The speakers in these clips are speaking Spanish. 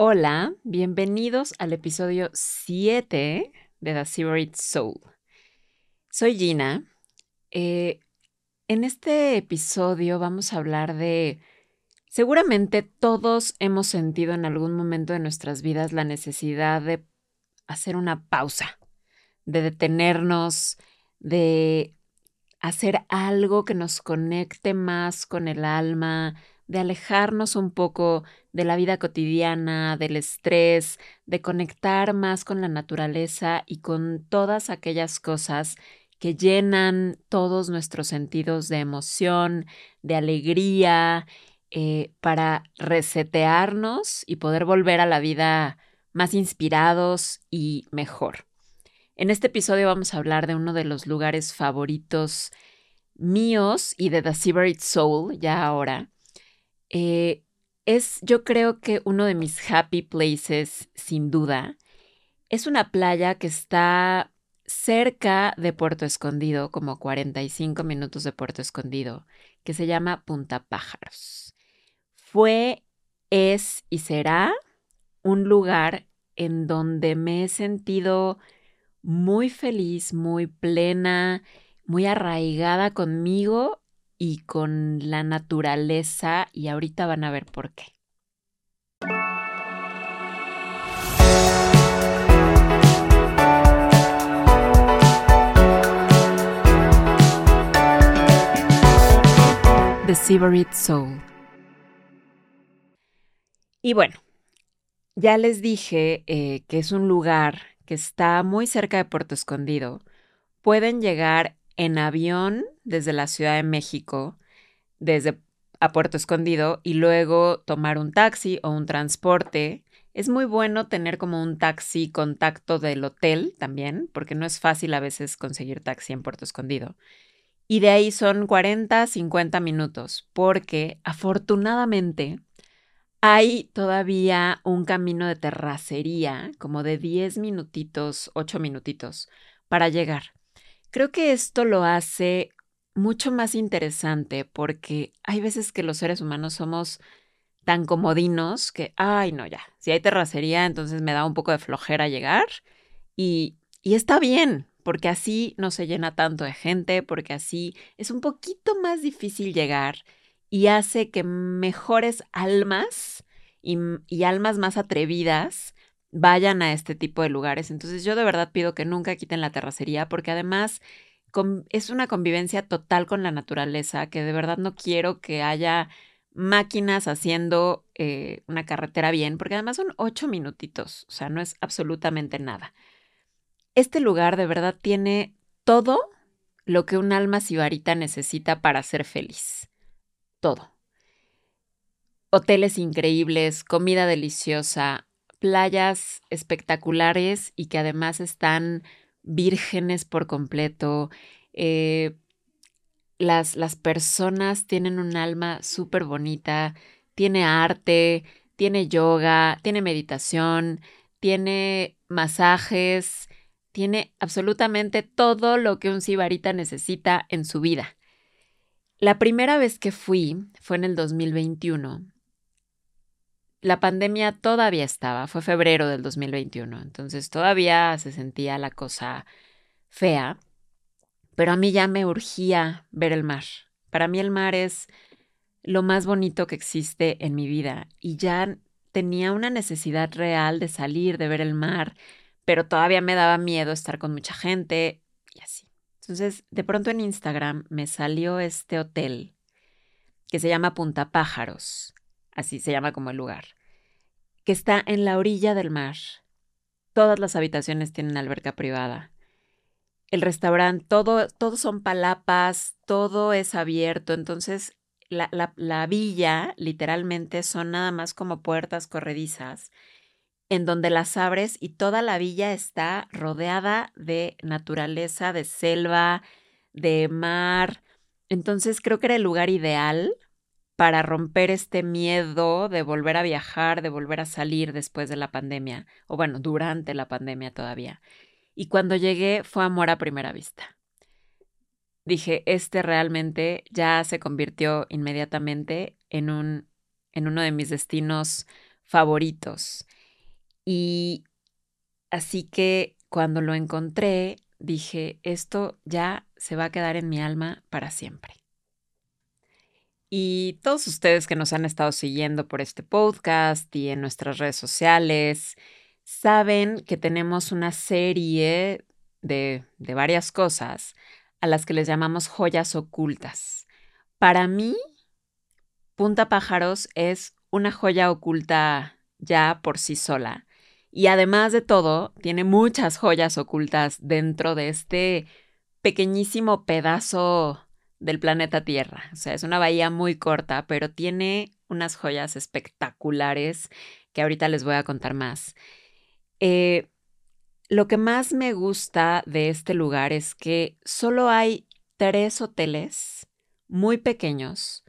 Hola, bienvenidos al episodio 7 de The Secret Soul. Soy Gina. Eh, en este episodio vamos a hablar de... Seguramente todos hemos sentido en algún momento de nuestras vidas la necesidad de hacer una pausa, de detenernos, de hacer algo que nos conecte más con el alma, de alejarnos un poco de la vida cotidiana, del estrés, de conectar más con la naturaleza y con todas aquellas cosas que llenan todos nuestros sentidos de emoción, de alegría, eh, para resetearnos y poder volver a la vida más inspirados y mejor. En este episodio vamos a hablar de uno de los lugares favoritos míos y de The Seabird Soul, ya ahora, eh, es yo creo que uno de mis happy places, sin duda. Es una playa que está cerca de Puerto Escondido, como 45 minutos de Puerto Escondido, que se llama Punta Pájaros. Fue, es y será un lugar en donde me he sentido muy feliz, muy plena, muy arraigada conmigo y con la naturaleza y ahorita van a ver por qué. The Severid Soul. Y bueno, ya les dije eh, que es un lugar que está muy cerca de Puerto Escondido. Pueden llegar en avión desde la Ciudad de México, desde a Puerto Escondido y luego tomar un taxi o un transporte. Es muy bueno tener como un taxi contacto del hotel también, porque no es fácil a veces conseguir taxi en Puerto Escondido. Y de ahí son 40, 50 minutos, porque afortunadamente hay todavía un camino de terracería, como de 10 minutitos, 8 minutitos, para llegar. Creo que esto lo hace mucho más interesante porque hay veces que los seres humanos somos tan comodinos que, ay, no, ya, si hay terracería, entonces me da un poco de flojera llegar y, y está bien, porque así no se llena tanto de gente, porque así es un poquito más difícil llegar y hace que mejores almas y, y almas más atrevidas vayan a este tipo de lugares. Entonces yo de verdad pido que nunca quiten la terracería porque además es una convivencia total con la naturaleza que de verdad no quiero que haya máquinas haciendo eh, una carretera bien, porque además son ocho minutitos, o sea, no es absolutamente nada. Este lugar de verdad tiene todo lo que un alma sibarita necesita para ser feliz. Todo. Hoteles increíbles, comida deliciosa, playas espectaculares y que además están vírgenes por completo. Eh, las, las personas tienen un alma súper bonita, tiene arte, tiene yoga, tiene meditación, tiene masajes, tiene absolutamente todo lo que un sibarita necesita en su vida. La primera vez que fui fue en el 2021 la pandemia todavía estaba, fue febrero del 2021, entonces todavía se sentía la cosa fea, pero a mí ya me urgía ver el mar. Para mí el mar es lo más bonito que existe en mi vida y ya tenía una necesidad real de salir, de ver el mar, pero todavía me daba miedo estar con mucha gente y así. Entonces, de pronto en Instagram me salió este hotel que se llama Punta Pájaros así se llama como el lugar, que está en la orilla del mar. Todas las habitaciones tienen alberca privada. El restaurante, todo, todos son palapas, todo es abierto. Entonces, la, la villa literalmente son nada más como puertas corredizas en donde las abres y toda la villa está rodeada de naturaleza, de selva, de mar. Entonces creo que era el lugar ideal para romper este miedo de volver a viajar, de volver a salir después de la pandemia, o bueno, durante la pandemia todavía. Y cuando llegué fue amor a primera vista. Dije, este realmente ya se convirtió inmediatamente en un en uno de mis destinos favoritos. Y así que cuando lo encontré, dije, esto ya se va a quedar en mi alma para siempre. Y todos ustedes que nos han estado siguiendo por este podcast y en nuestras redes sociales, saben que tenemos una serie de, de varias cosas a las que les llamamos joyas ocultas. Para mí, Punta Pájaros es una joya oculta ya por sí sola. Y además de todo, tiene muchas joyas ocultas dentro de este pequeñísimo pedazo del planeta Tierra. O sea, es una bahía muy corta, pero tiene unas joyas espectaculares que ahorita les voy a contar más. Eh, lo que más me gusta de este lugar es que solo hay tres hoteles muy pequeños.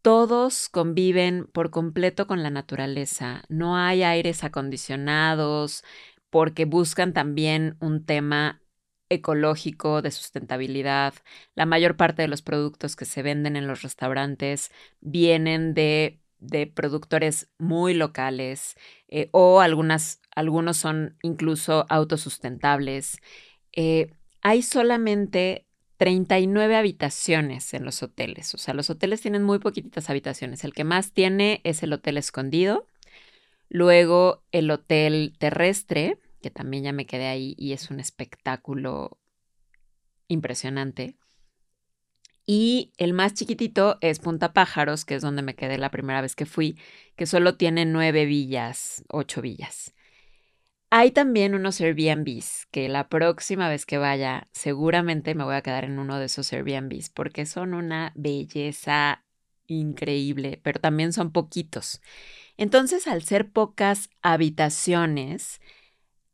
Todos conviven por completo con la naturaleza. No hay aires acondicionados porque buscan también un tema ecológico, de sustentabilidad. La mayor parte de los productos que se venden en los restaurantes vienen de, de productores muy locales eh, o algunas, algunos son incluso autosustentables. Eh, hay solamente 39 habitaciones en los hoteles. O sea, los hoteles tienen muy poquititas habitaciones. El que más tiene es el hotel escondido. Luego el hotel terrestre, que también ya me quedé ahí y es un espectáculo impresionante. Y el más chiquitito es Punta Pájaros, que es donde me quedé la primera vez que fui, que solo tiene nueve villas, ocho villas. Hay también unos Airbnbs que la próxima vez que vaya seguramente me voy a quedar en uno de esos Airbnbs porque son una belleza increíble, pero también son poquitos. Entonces, al ser pocas habitaciones,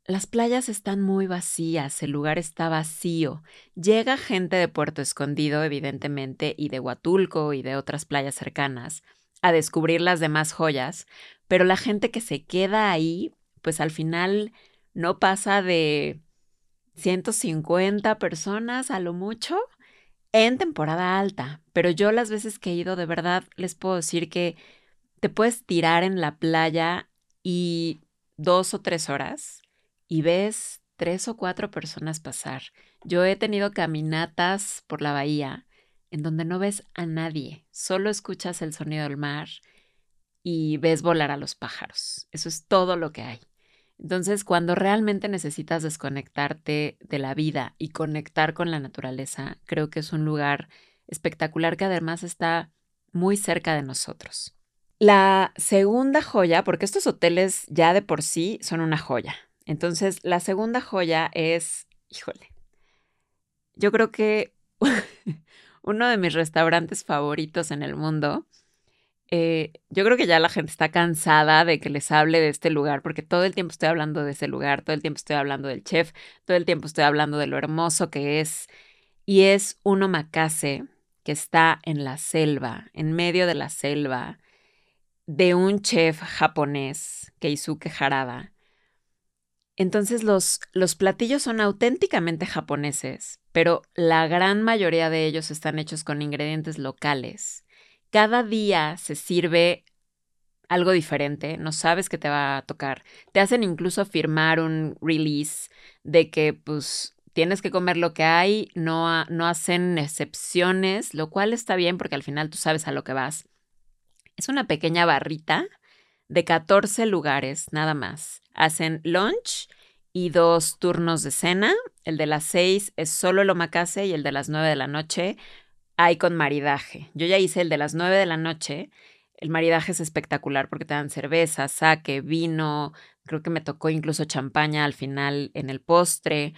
las playas están muy vacías, el lugar está vacío. Llega gente de Puerto Escondido, evidentemente, y de Huatulco y de otras playas cercanas, a descubrir las demás joyas, pero la gente que se queda ahí, pues al final no pasa de 150 personas a lo mucho en temporada alta. Pero yo las veces que he ido, de verdad, les puedo decir que te puedes tirar en la playa y dos o tres horas y ves tres o cuatro personas pasar. Yo he tenido caminatas por la bahía en donde no ves a nadie, solo escuchas el sonido del mar y ves volar a los pájaros. Eso es todo lo que hay. Entonces, cuando realmente necesitas desconectarte de la vida y conectar con la naturaleza, creo que es un lugar espectacular que además está muy cerca de nosotros. La segunda joya, porque estos hoteles ya de por sí son una joya, entonces, la segunda joya es, híjole, yo creo que uno de mis restaurantes favoritos en el mundo. Eh, yo creo que ya la gente está cansada de que les hable de este lugar, porque todo el tiempo estoy hablando de ese lugar, todo el tiempo estoy hablando del chef, todo el tiempo estoy hablando de lo hermoso que es. Y es un omakase que está en la selva, en medio de la selva, de un chef japonés, Keisuke Harada, entonces los, los platillos son auténticamente japoneses, pero la gran mayoría de ellos están hechos con ingredientes locales. Cada día se sirve algo diferente, no sabes qué te va a tocar. Te hacen incluso firmar un release de que pues tienes que comer lo que hay, no, no hacen excepciones, lo cual está bien porque al final tú sabes a lo que vas. Es una pequeña barrita de 14 lugares nada más. Hacen lunch y dos turnos de cena. El de las 6 es solo el omakase y el de las 9 de la noche hay con maridaje. Yo ya hice el de las 9 de la noche. El maridaje es espectacular porque te dan cerveza, saque, vino, creo que me tocó incluso champaña al final en el postre.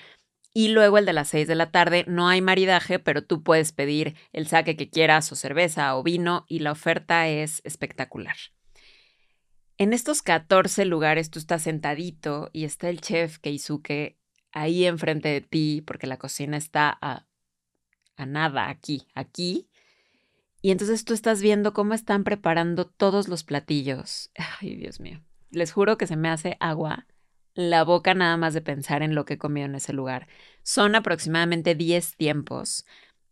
Y luego el de las 6 de la tarde no hay maridaje, pero tú puedes pedir el saque que quieras o cerveza o vino y la oferta es espectacular. En estos 14 lugares tú estás sentadito y está el chef Keisuke ahí enfrente de ti, porque la cocina está a, a nada, aquí, aquí. Y entonces tú estás viendo cómo están preparando todos los platillos. Ay, Dios mío. Les juro que se me hace agua la boca nada más de pensar en lo que he comido en ese lugar. Son aproximadamente 10 tiempos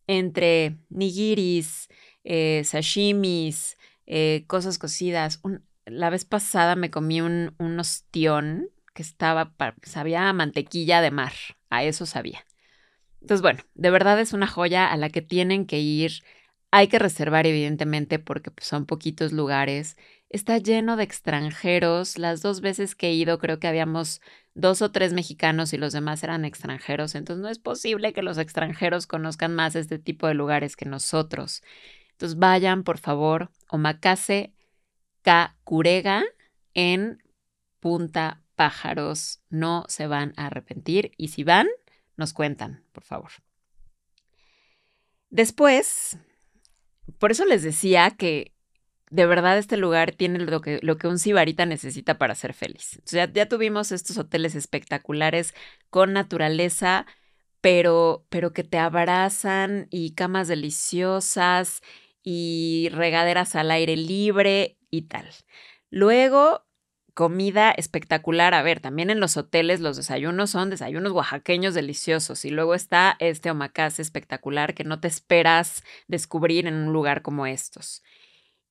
entre nigiris, eh, sashimis, eh, cosas cocidas, la vez pasada me comí un, un ostión que estaba, sabía mantequilla de mar, a eso sabía. Entonces, bueno, de verdad es una joya a la que tienen que ir. Hay que reservar, evidentemente, porque pues, son poquitos lugares. Está lleno de extranjeros. Las dos veces que he ido, creo que habíamos dos o tres mexicanos y los demás eran extranjeros. Entonces, no es posible que los extranjeros conozcan más este tipo de lugares que nosotros. Entonces, vayan, por favor, Omakase Kakurega en Punta Pájaros. No se van a arrepentir. Y si van, nos cuentan, por favor. Después, por eso les decía que de verdad este lugar tiene lo que, lo que un sibarita necesita para ser feliz. ya, ya, tuvimos estos hoteles espectaculares con naturaleza, pero, pero que te abrazan y camas deliciosas y regaderas al aire libre y tal. Luego comida espectacular. A ver, también en los hoteles los desayunos son desayunos oaxaqueños deliciosos y luego está este omakase espectacular que no te esperas descubrir en un lugar como estos.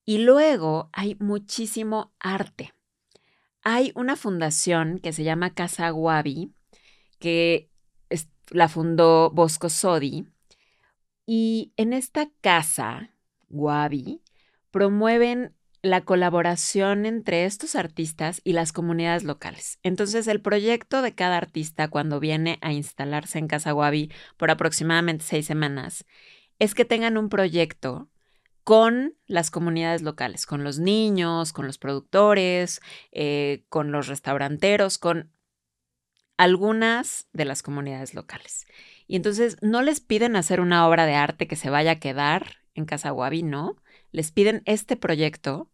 Y luego hay muchísimo arte. Hay una fundación que se llama Casa Guavi, que la fundó Bosco Sodi, y en esta casa, Guavi, promueven la colaboración entre estos artistas y las comunidades locales. Entonces, el proyecto de cada artista cuando viene a instalarse en Casa Guavi por aproximadamente seis semanas es que tengan un proyecto con las comunidades locales, con los niños, con los productores, eh, con los restauranteros, con algunas de las comunidades locales. Y entonces no les piden hacer una obra de arte que se vaya a quedar en Casa Guavi, no. Les piden este proyecto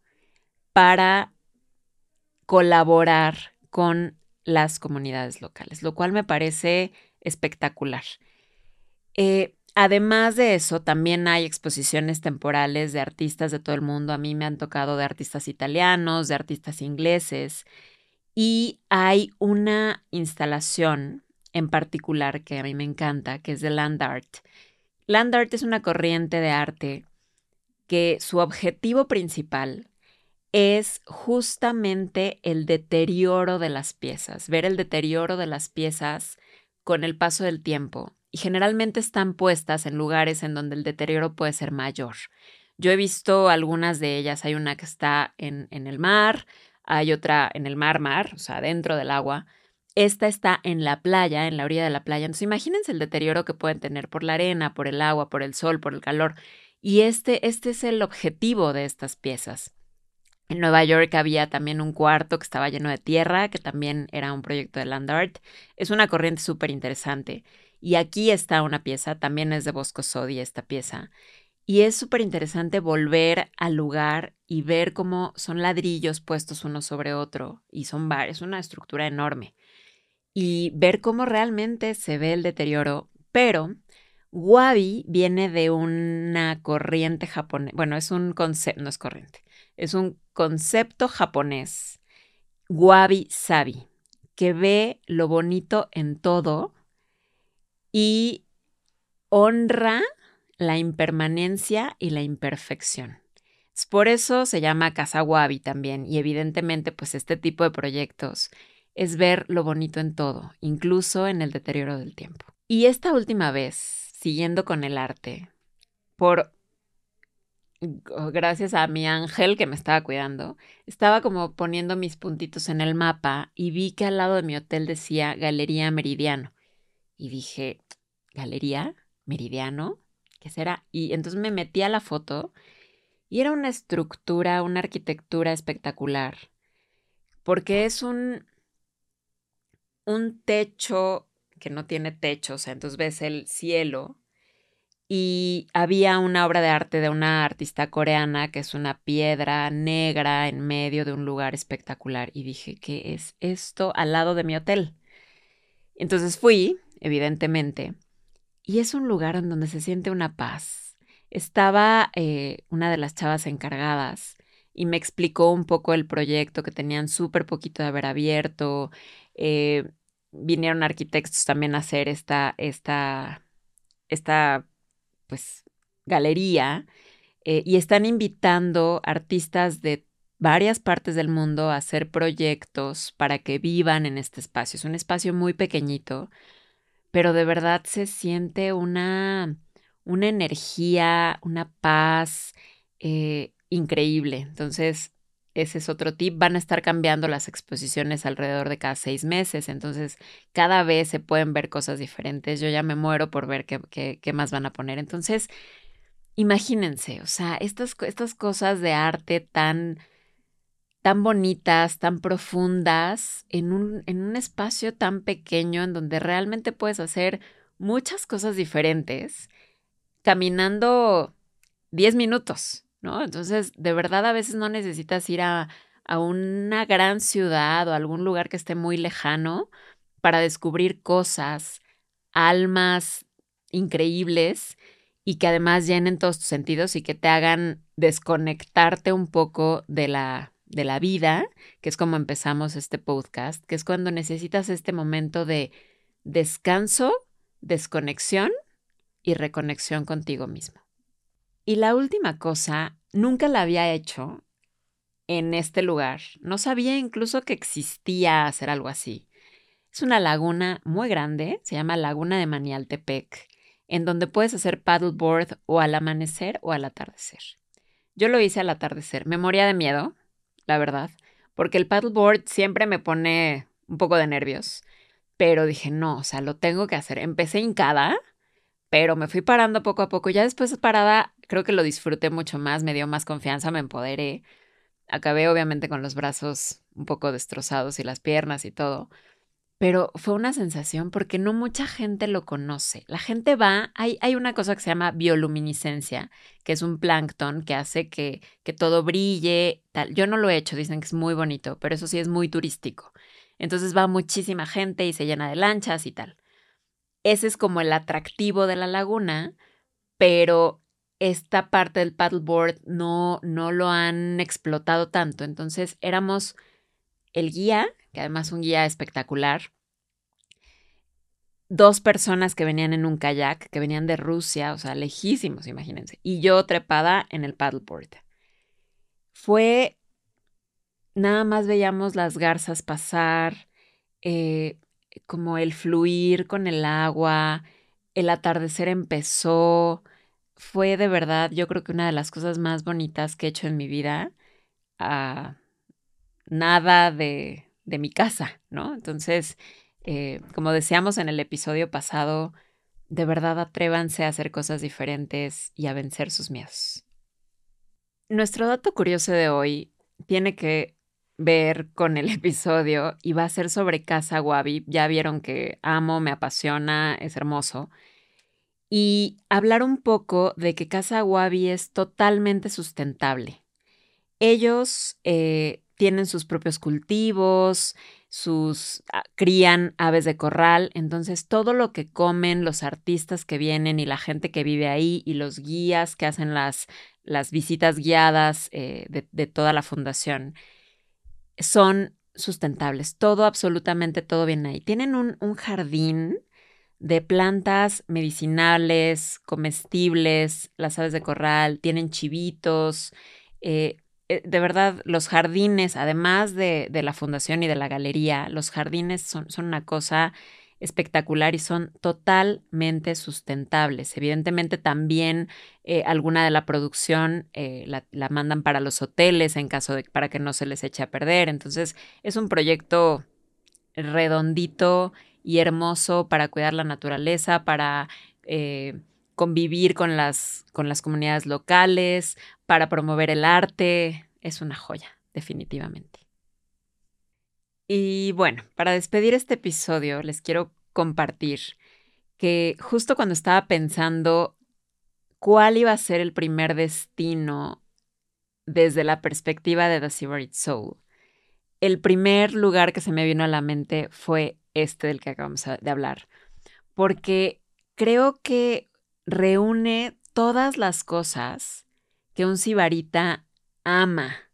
para colaborar con las comunidades locales, lo cual me parece espectacular. Eh, además de eso, también hay exposiciones temporales de artistas de todo el mundo. A mí me han tocado de artistas italianos, de artistas ingleses, y hay una instalación en particular que a mí me encanta, que es de Land Art. Land Art es una corriente de arte que su objetivo principal es justamente el deterioro de las piezas, ver el deterioro de las piezas con el paso del tiempo. Y generalmente están puestas en lugares en donde el deterioro puede ser mayor. Yo he visto algunas de ellas. Hay una que está en, en el mar, hay otra en el mar, mar, o sea, dentro del agua. Esta está en la playa, en la orilla de la playa. Entonces, imagínense el deterioro que pueden tener por la arena, por el agua, por el sol, por el calor. Y este, este es el objetivo de estas piezas. En Nueva York había también un cuarto que estaba lleno de tierra, que también era un proyecto de land art. Es una corriente súper interesante. Y aquí está una pieza, también es de Bosco Sodi esta pieza. Y es súper interesante volver al lugar y ver cómo son ladrillos puestos uno sobre otro. Y son es una estructura enorme. Y ver cómo realmente se ve el deterioro. Pero Wabi viene de una corriente japonesa. Bueno, es un concepto, no es corriente es un concepto japonés, wabi sabi, que ve lo bonito en todo y honra la impermanencia y la imperfección. Por eso se llama Casa Wabi también y evidentemente pues este tipo de proyectos es ver lo bonito en todo, incluso en el deterioro del tiempo. Y esta última vez, siguiendo con el arte, por gracias a mi ángel que me estaba cuidando, estaba como poniendo mis puntitos en el mapa y vi que al lado de mi hotel decía Galería Meridiano. Y dije, ¿Galería Meridiano? ¿Qué será? Y entonces me metí a la foto y era una estructura, una arquitectura espectacular, porque es un, un techo que no tiene techo, o sea, entonces ves el cielo y había una obra de arte de una artista coreana que es una piedra negra en medio de un lugar espectacular y dije, ¿qué es esto al lado de mi hotel? Entonces fui, evidentemente, y es un lugar en donde se siente una paz. Estaba eh, una de las chavas encargadas y me explicó un poco el proyecto que tenían súper poquito de haber abierto. Eh, vinieron arquitectos también a hacer esta, esta, esta pues, galería eh, y están invitando artistas de varias partes del mundo a hacer proyectos para que vivan en este espacio. Es un espacio muy pequeñito, pero de verdad se siente una, una energía, una paz eh, increíble. Entonces, ese es otro tip. Van a estar cambiando las exposiciones alrededor de cada seis meses. Entonces, cada vez se pueden ver cosas diferentes. Yo ya me muero por ver qué, más van a poner. Entonces, imagínense, o sea, estas, estas cosas de arte tan, tan bonitas, tan profundas, en un, en un espacio tan pequeño en donde realmente puedes hacer muchas cosas diferentes, caminando 10 minutos. ¿No? Entonces, de verdad a veces no necesitas ir a, a una gran ciudad o algún lugar que esté muy lejano para descubrir cosas, almas increíbles y que además llenen todos tus sentidos y que te hagan desconectarte un poco de la, de la vida, que es como empezamos este podcast, que es cuando necesitas este momento de descanso, desconexión y reconexión contigo mismo. Y la última cosa, nunca la había hecho en este lugar. No sabía incluso que existía hacer algo así. Es una laguna muy grande, se llama Laguna de Manialtepec, en donde puedes hacer paddleboard o al amanecer o al atardecer. Yo lo hice al atardecer. Me moría de miedo, la verdad, porque el paddleboard siempre me pone un poco de nervios, pero dije, no, o sea, lo tengo que hacer. Empecé hincada, pero me fui parando poco a poco. Ya después parada, creo que lo disfruté mucho más, me dio más confianza, me empoderé. Acabé obviamente con los brazos un poco destrozados y las piernas y todo. Pero fue una sensación porque no mucha gente lo conoce. La gente va, hay, hay una cosa que se llama bioluminiscencia, que es un plancton que hace que, que todo brille, tal. Yo no lo he hecho, dicen que es muy bonito, pero eso sí es muy turístico. Entonces va muchísima gente y se llena de lanchas y tal. Ese es como el atractivo de la laguna, pero esta parte del paddleboard no, no lo han explotado tanto. Entonces éramos el guía, que además un guía espectacular, dos personas que venían en un kayak, que venían de Rusia, o sea, lejísimos, imagínense, y yo trepada en el paddleboard. Fue, nada más veíamos las garzas pasar, eh, como el fluir con el agua, el atardecer empezó, fue de verdad, yo creo que una de las cosas más bonitas que he hecho en mi vida, ah, nada de, de, mi casa, ¿no? Entonces, eh, como decíamos en el episodio pasado, de verdad atrévanse a hacer cosas diferentes y a vencer sus miedos. Nuestro dato curioso de hoy tiene que ver con el episodio y va a ser sobre Casa Wabi. Ya vieron que amo, me apasiona, es hermoso. Y hablar un poco de que Casa Wabi es totalmente sustentable. Ellos eh, tienen sus propios cultivos, sus ah, crían aves de corral, entonces todo lo que comen los artistas que vienen y la gente que vive ahí y los guías que hacen las, las visitas guiadas eh, de, de toda la fundación son sustentables. Todo, absolutamente todo bien ahí. Tienen un, jardín de plantas medicinales, comestibles, las aves de corral, tienen chivitos. Eh, eh, de verdad, los jardines, además de, de, la fundación y de la galería, los jardines son, son una cosa espectacular y son totalmente sustentables. Evidentemente también eh, alguna de la producción eh, la, mandan para los hoteles en caso de para que no se les eche a perder. Entonces es un proyecto redondito y hermoso para cuidar la naturaleza, para eh, convivir con las, con las comunidades locales, para promover el arte. Es una joya, definitivamente. Y bueno, para despedir este episodio, les quiero compartir que justo cuando estaba pensando cuál iba a ser el primer destino desde la perspectiva de The Severed Soul, el primer lugar que se me vino a la mente fue este del que acabamos de hablar, porque creo que reúne todas las cosas que un sibarita ama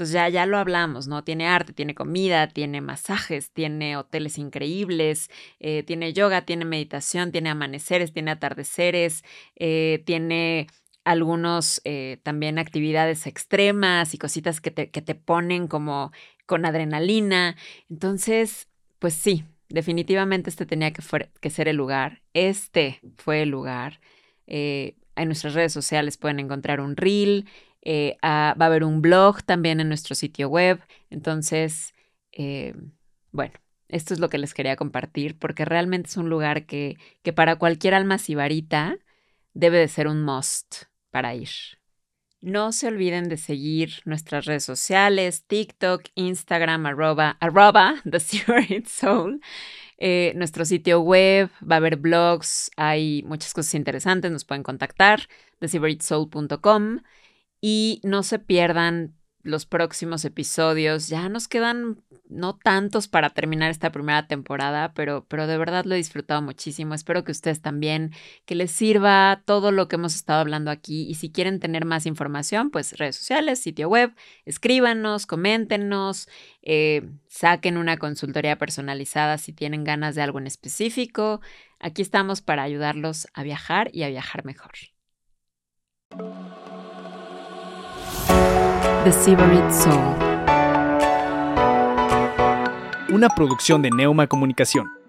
entonces ya, ya lo hablamos, ¿no? Tiene arte, tiene comida, tiene masajes, tiene hoteles increíbles, eh, tiene yoga, tiene meditación, tiene amaneceres, tiene atardeceres, eh, tiene algunos eh, también actividades extremas y cositas que te, que te ponen como con adrenalina. Entonces, pues sí, definitivamente este tenía que, ser el lugar. Este fue el lugar. Eh, en nuestras redes sociales pueden encontrar un reel. Eh, ah, va a haber un blog también en nuestro sitio web. Entonces, eh, bueno, esto es lo que les quería compartir porque realmente es un lugar que, que para cualquier alma sibarita debe de ser un must para ir. No se olviden de seguir nuestras redes sociales, TikTok, Instagram, arroba, arroba The Secret Soul. Eh, nuestro sitio web, va a haber blogs, hay muchas cosas interesantes, nos pueden contactar, thesecretsoul.com y no se pierdan los próximos episodios. Ya nos quedan no tantos para terminar esta primera temporada, pero, pero de verdad lo he disfrutado muchísimo. Espero que ustedes también, que les sirva todo lo que hemos estado hablando aquí. Y si quieren tener más información, pues redes sociales, sitio web, escríbanos, coméntenos, eh, saquen una consultoría personalizada si tienen ganas de algo en específico. Aquí estamos para ayudarlos a viajar y a viajar mejor. The Soul. Una producción de Neuma Comunicación.